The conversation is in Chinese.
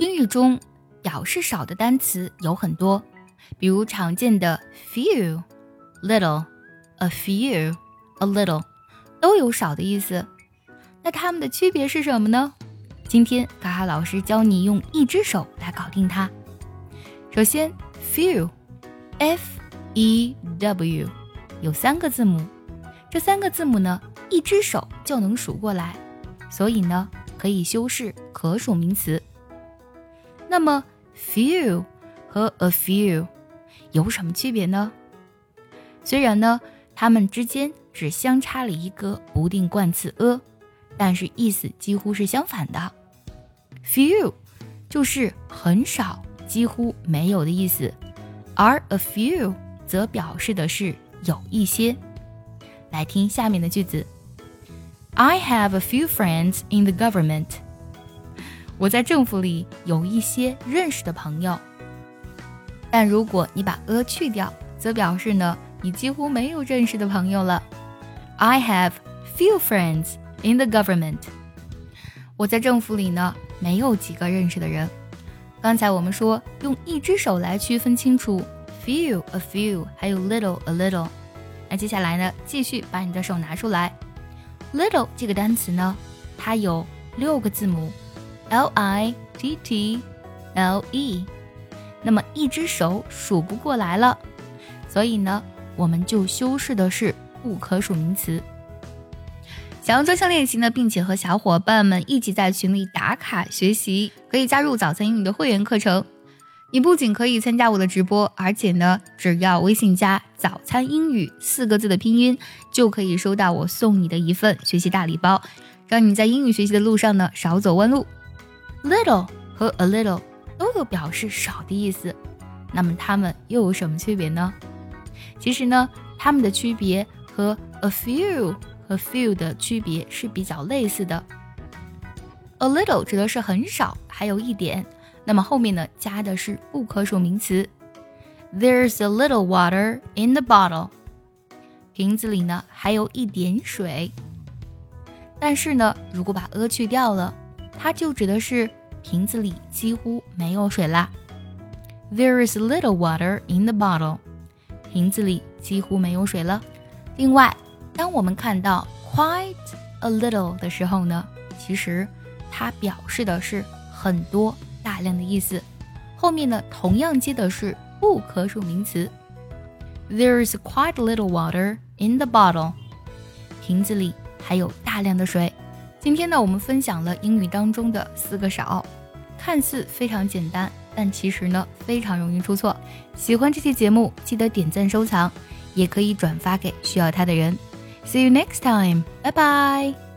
英语中表示少的单词有很多，比如常见的 few、little、a few、a little，都有少的意思。那它们的区别是什么呢？今天卡卡老师教你用一只手来搞定它。首先，few，f e w，有三个字母，这三个字母呢，一只手就能数过来，所以呢，可以修饰可数名词。那么，few 和 a few 有什么区别呢？虽然呢，它们之间只相差了一个不定冠词 a，但是意思几乎是相反的。few 就是很少、几乎没有的意思，而 a few 则表示的是有一些。来听下面的句子：I have a few friends in the government. 我在政府里有一些认识的朋友，但如果你把 a 去掉，则表示呢你几乎没有认识的朋友了。I have few friends in the government。我在政府里呢没有几个认识的人。刚才我们说用一只手来区分清楚 few a few 还有 little a little。那接下来呢，继续把你的手拿出来。little 这个单词呢，它有六个字母。L I T T L E，那么一只手数不过来了，所以呢，我们就修饰的是不可数名词。想要专项练习呢，并且和小伙伴们一起在群里打卡学习，可以加入早餐英语的会员课程。你不仅可以参加我的直播，而且呢，只要微信加“早餐英语”四个字的拼音，就可以收到我送你的一份学习大礼包，让你在英语学习的路上呢少走弯路。Little 和 a little 都有表示少的意思，那么它们又有什么区别呢？其实呢，它们的区别和 a few 和 few 的区别是比较类似的。A little 指的是很少，还有一点，那么后面呢加的是不可数名词。There's a little water in the bottle，瓶子里呢还有一点水。但是呢，如果把 a 去掉了。它就指的是瓶子里几乎没有水啦。There is little water in the bottle。瓶子里几乎没有水了。另外，当我们看到 quite a little 的时候呢，其实它表示的是很多、大量的意思。后面呢，同样接的是不可数名词。There is quite a little water in the bottle。瓶子里还有大量的水。今天呢，我们分享了英语当中的四个少，看似非常简单，但其实呢非常容易出错。喜欢这期节目，记得点赞收藏，也可以转发给需要它的人。See you next time，拜拜。